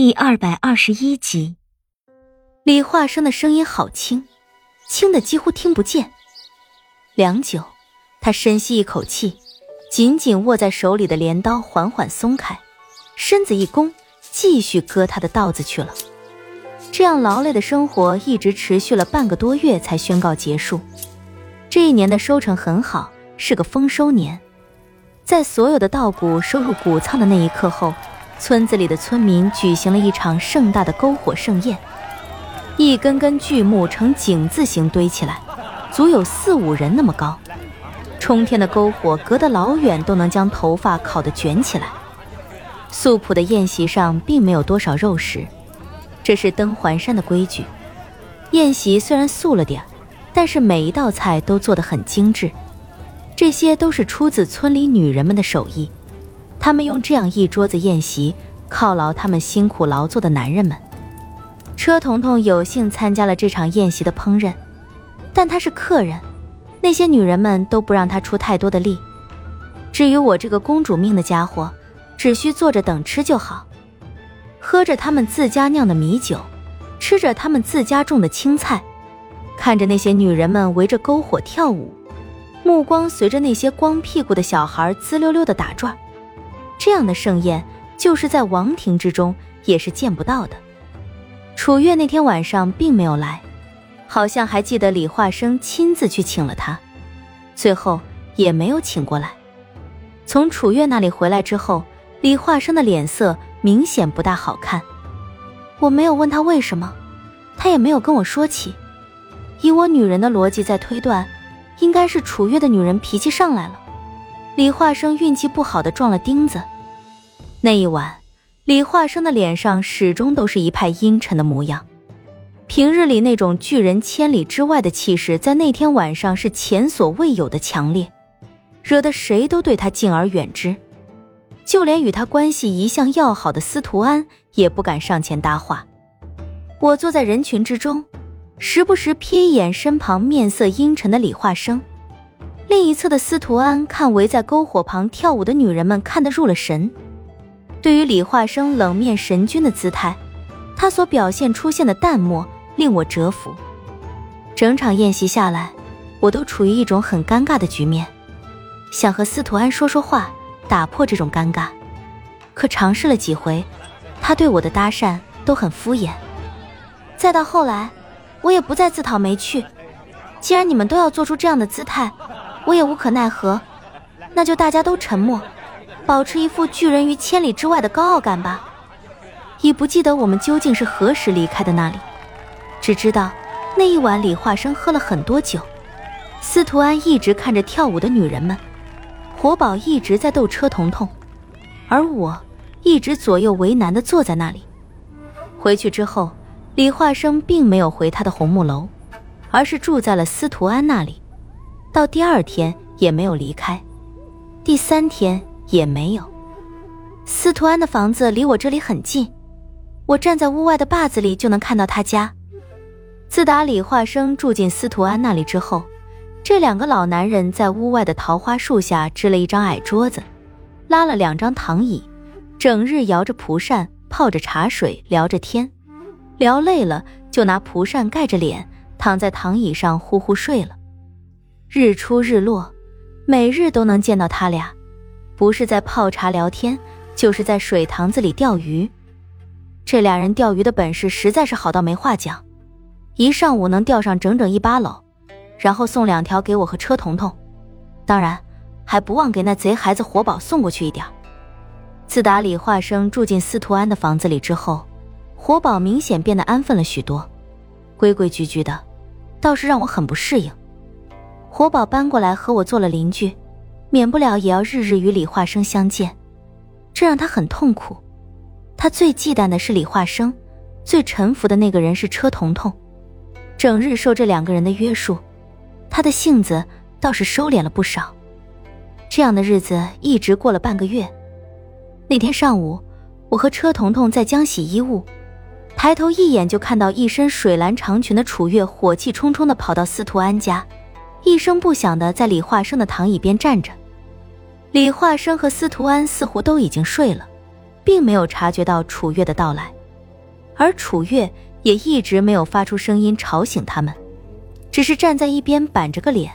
第二百二十一集，李化生的声音好轻，轻的几乎听不见。良久，他深吸一口气，紧紧握在手里的镰刀缓缓松开，身子一弓，继续割他的稻子去了。这样劳累的生活一直持续了半个多月，才宣告结束。这一年的收成很好，是个丰收年。在所有的稻谷收入谷仓的那一刻后。村子里的村民举行了一场盛大的篝火盛宴，一根根巨木呈井字形堆起来，足有四五人那么高。冲天的篝火隔得老远都能将头发烤得卷起来。素朴的宴席上并没有多少肉食，这是登环山的规矩。宴席虽然素了点，但是每一道菜都做得很精致，这些都是出自村里女人们的手艺。他们用这样一桌子宴席犒劳他们辛苦劳作的男人们。车彤彤有幸参加了这场宴席的烹饪，但他是客人，那些女人们都不让他出太多的力。至于我这个公主命的家伙，只需坐着等吃就好，喝着他们自家酿的米酒，吃着他们自家种的青菜，看着那些女人们围着篝火跳舞，目光随着那些光屁股的小孩滋溜溜的打转。这样的盛宴，就是在王庭之中也是见不到的。楚月那天晚上并没有来，好像还记得李化生亲自去请了他，最后也没有请过来。从楚月那里回来之后，李化生的脸色明显不大好看。我没有问他为什么，他也没有跟我说起。以我女人的逻辑在推断，应该是楚月的女人脾气上来了。李化生运气不好的撞了钉子。那一晚，李化生的脸上始终都是一派阴沉的模样。平日里那种拒人千里之外的气势，在那天晚上是前所未有的强烈，惹得谁都对他敬而远之。就连与他关系一向要好的司徒安也不敢上前搭话。我坐在人群之中，时不时瞥一眼身旁面色阴沉的李化生。另一侧的司徒安看围在篝火旁跳舞的女人们，看得入了神。对于李化生冷面神君的姿态，他所表现出现的淡漠令我折服。整场宴席下来，我都处于一种很尴尬的局面，想和司徒安说说话，打破这种尴尬。可尝试了几回，他对我的搭讪都很敷衍。再到后来，我也不再自讨没趣。既然你们都要做出这样的姿态，我也无可奈何，那就大家都沉默，保持一副拒人于千里之外的高傲感吧。已不记得我们究竟是何时离开的那里，只知道那一晚李化生喝了很多酒，司徒安一直看着跳舞的女人们，活宝一直在逗车彤彤，而我一直左右为难的坐在那里。回去之后，李化生并没有回他的红木楼，而是住在了司徒安那里。到第二天也没有离开，第三天也没有。司徒安的房子离我这里很近，我站在屋外的坝子里就能看到他家。自打李化生住进司徒安那里之后，这两个老男人在屋外的桃花树下支了一张矮桌子，拉了两张躺椅，整日摇着蒲扇，泡着茶水，聊着天，聊累了就拿蒲扇盖着脸，躺在躺椅上呼呼睡了。日出日落，每日都能见到他俩，不是在泡茶聊天，就是在水塘子里钓鱼。这俩人钓鱼的本事实在是好到没话讲，一上午能钓上整整一八篓，然后送两条给我和车彤彤，当然还不忘给那贼孩子活宝送过去一点。自打李化生住进司徒安的房子里之后，活宝明显变得安分了许多，规规矩矩的，倒是让我很不适应。活宝搬过来和我做了邻居，免不了也要日日与李化生相见，这让他很痛苦。他最忌惮的是李化生，最臣服的那个人是车彤彤，整日受这两个人的约束，他的性子倒是收敛了不少。这样的日子一直过了半个月。那天上午，我和车彤彤在浆洗衣物，抬头一眼就看到一身水蓝长裙的楚月火气冲冲地跑到司徒安家。一声不响的在李化生的躺椅边站着，李化生和司徒安似乎都已经睡了，并没有察觉到楚月的到来。而楚月也一直没有发出声音吵醒他们，只是站在一边板着个脸，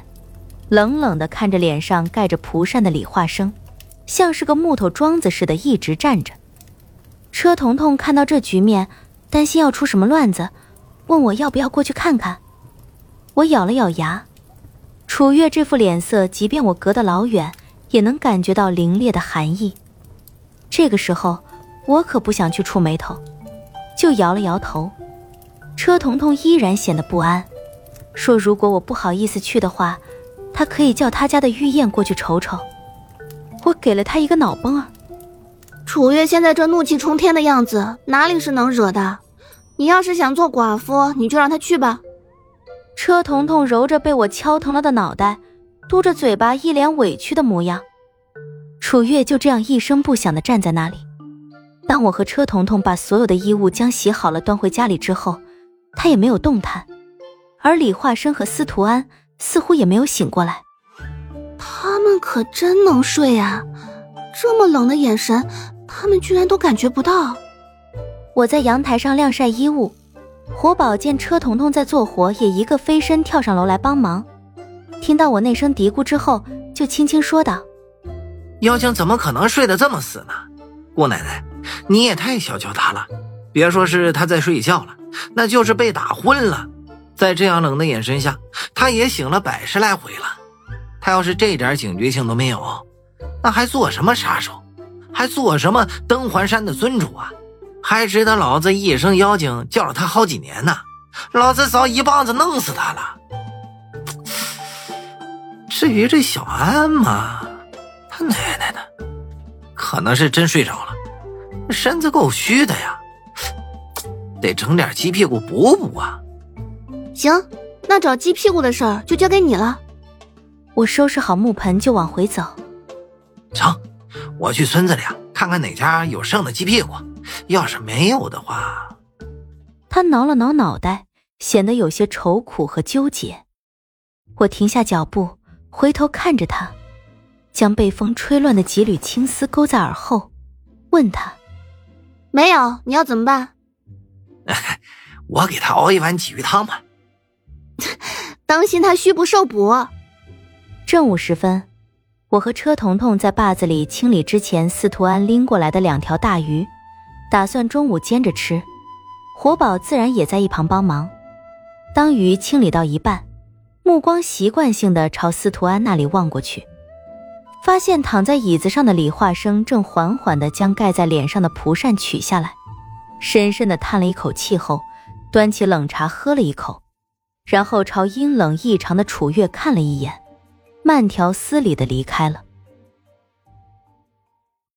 冷冷的看着脸上盖着蒲扇的李化生，像是个木头桩子似的一直站着。车彤彤看到这局面，担心要出什么乱子，问我要不要过去看看。我咬了咬牙，楚月这副脸色，即便我隔得老远，也能感觉到凌冽的寒意。这个时候，我可不想去触眉头。就摇了摇头，车彤彤依然显得不安，说：“如果我不好意思去的话，他可以叫他家的玉燕过去瞅瞅。”我给了他一个脑崩儿。楚月现在这怒气冲天的样子，哪里是能惹的？你要是想做寡妇，你就让他去吧。车彤彤揉着被我敲疼了的脑袋，嘟着嘴巴，一脸委屈的模样。楚月就这样一声不响的站在那里。当我和车彤彤把所有的衣物将洗好了端回家里之后，他也没有动弹，而李化生和司徒安似乎也没有醒过来。他们可真能睡啊！这么冷的眼神，他们居然都感觉不到。我在阳台上晾晒衣物，活宝见车彤彤在做活，也一个飞身跳上楼来帮忙。听到我那声嘀咕之后，就轻轻说道：“妖精怎么可能睡得这么死呢？姑奶奶。”你也太小瞧他了，别说是他在睡觉了，那就是被打昏了，在这样冷的眼神下，他也醒了百十来回了。他要是这点警觉性都没有，那还做什么杀手，还做什么登环山的尊主啊？还值得老子一声妖精叫了他好几年呢？老子早一棒子弄死他了。至于这小安嘛，他奶奶的，可能是真睡着了。身子够虚的呀，得整点鸡屁股补补啊。行，那找鸡屁股的事儿就交给你了。我收拾好木盆就往回走。成，我去村子里看看哪家有剩的鸡屁股，要是没有的话……他挠了挠脑袋，显得有些愁苦和纠结。我停下脚步，回头看着他，将被风吹乱的几缕青丝勾在耳后，问他。没有，你要怎么办？我给他熬一碗鲫鱼汤吧。当心他虚不受补。正午时分，我和车彤彤在坝子里清理之前司徒安拎过来的两条大鱼，打算中午煎着吃。活宝自然也在一旁帮忙。当鱼清理到一半，目光习惯性的朝司徒安那里望过去。发现躺在椅子上的李化生正缓缓地将盖在脸上的蒲扇取下来，深深的叹了一口气后，端起冷茶喝了一口，然后朝阴冷异常的楚月看了一眼，慢条斯理的离开了。